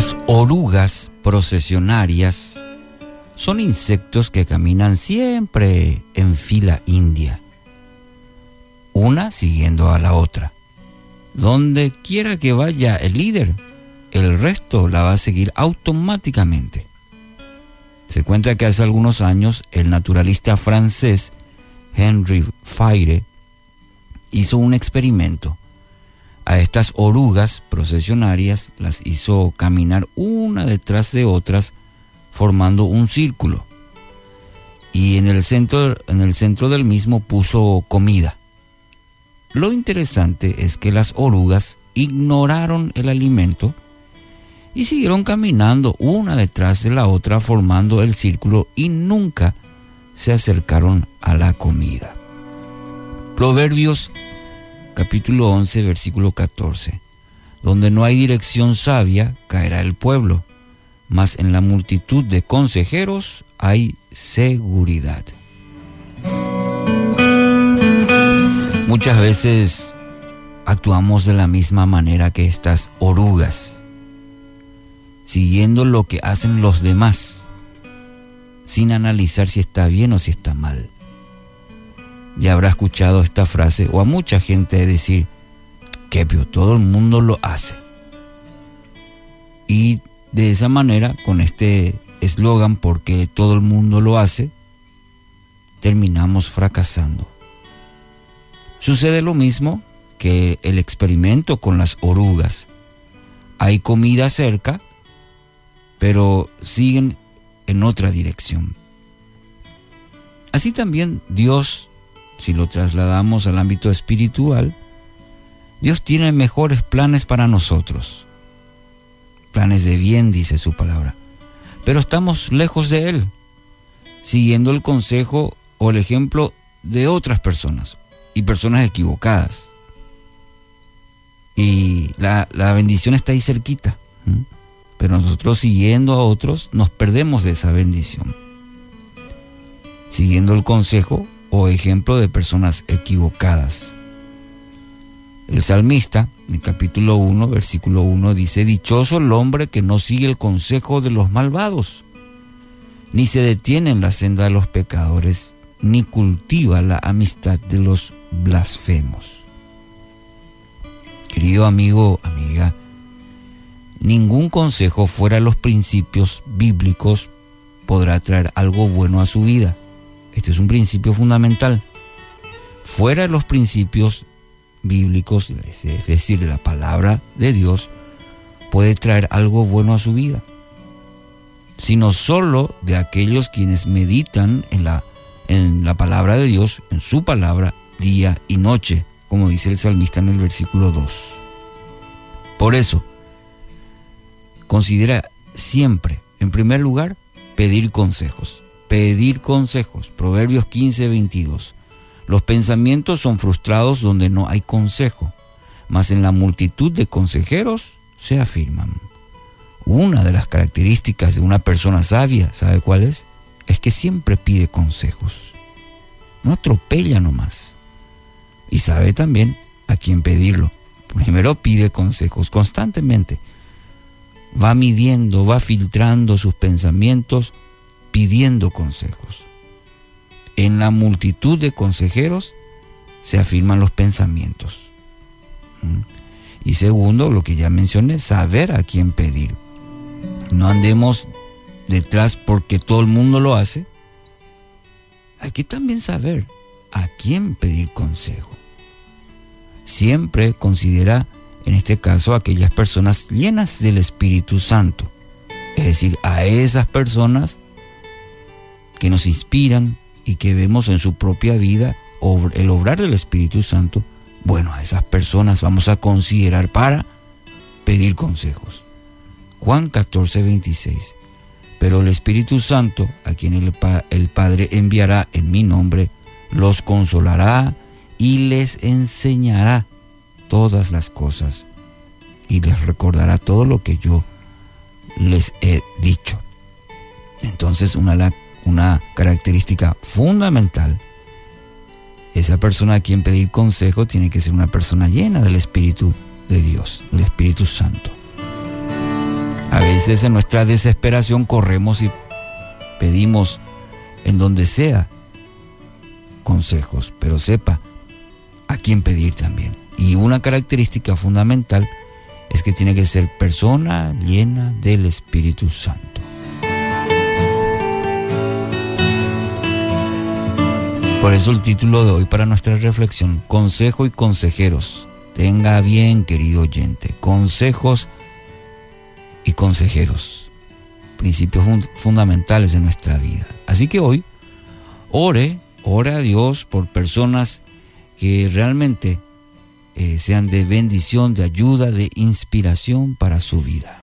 Las orugas procesionarias son insectos que caminan siempre en fila india, una siguiendo a la otra. Donde quiera que vaya el líder, el resto la va a seguir automáticamente. Se cuenta que hace algunos años el naturalista francés Henry Faire hizo un experimento a estas orugas procesionarias las hizo caminar una detrás de otras formando un círculo. Y en el centro, en el centro del mismo puso comida. Lo interesante es que las orugas ignoraron el alimento y siguieron caminando una detrás de la otra formando el círculo y nunca se acercaron a la comida. Proverbios capítulo 11, versículo 14. Donde no hay dirección sabia, caerá el pueblo, mas en la multitud de consejeros hay seguridad. Muchas veces actuamos de la misma manera que estas orugas, siguiendo lo que hacen los demás, sin analizar si está bien o si está mal ya habrá escuchado esta frase o a mucha gente decir, que todo el mundo lo hace. Y de esa manera, con este eslogan, porque todo el mundo lo hace, terminamos fracasando. Sucede lo mismo que el experimento con las orugas. Hay comida cerca, pero siguen en otra dirección. Así también Dios si lo trasladamos al ámbito espiritual, Dios tiene mejores planes para nosotros. Planes de bien, dice su palabra. Pero estamos lejos de Él, siguiendo el consejo o el ejemplo de otras personas y personas equivocadas. Y la, bendición está ahí cerquita. Pero nosotros siguiendo a otros nos perdemos de esa bendición. Siguiendo el consejo o ejemplo de personas equivocadas. El salmista, en el capítulo 1, versículo 1, dice, Dichoso el hombre que no sigue el consejo de los malvados, ni se detiene en la senda de los pecadores, ni cultiva la amistad de los blasfemos. Querido amigo, amiga, ningún consejo fuera de los principios bíblicos podrá traer algo bueno a su vida. Este es un principio fundamental. Fuera de los principios bíblicos, es decir, de la palabra de Dios, puede traer algo bueno a su vida, sino solo de aquellos quienes meditan en la, en la palabra de Dios, en su palabra, día y noche, como dice el salmista en el versículo 2. Por eso, considera siempre, en primer lugar, pedir consejos pedir consejos. Proverbios 15, 22. Los pensamientos son frustrados donde no hay consejo, mas en la multitud de consejeros se afirman. Una de las características de una persona sabia, ¿sabe cuál es? Es que siempre pide consejos. No atropella nomás. Y sabe también a quién pedirlo. Primero pide consejos constantemente. Va midiendo, va filtrando sus pensamientos pidiendo consejos. En la multitud de consejeros se afirman los pensamientos. ¿Mm? Y segundo, lo que ya mencioné, saber a quién pedir. No andemos detrás porque todo el mundo lo hace. Hay que también saber a quién pedir consejo. Siempre considera, en este caso, aquellas personas llenas del Espíritu Santo. Es decir, a esas personas que nos inspiran y que vemos en su propia vida el obrar del Espíritu Santo, bueno, a esas personas vamos a considerar para pedir consejos. Juan 14, 26. Pero el Espíritu Santo, a quien el, Padre enviará en mi nombre, los consolará y les enseñará todas las cosas y les recordará todo lo que yo les he dicho. Entonces, una una característica fundamental. Esa persona a quien pedir consejo tiene que ser una persona llena del Espíritu de Dios, del Espíritu Santo. A veces en nuestra desesperación corremos y pedimos en donde sea consejos, pero sepa a quién pedir también. Y una característica fundamental es que tiene que ser persona llena del Espíritu Santo. Por eso el título de hoy para nuestra reflexión, Consejo y Consejeros. Tenga bien, querido oyente, consejos y consejeros, principios fundamentales de nuestra vida. Así que hoy, ore, ore a Dios por personas que realmente eh, sean de bendición, de ayuda, de inspiración para su vida.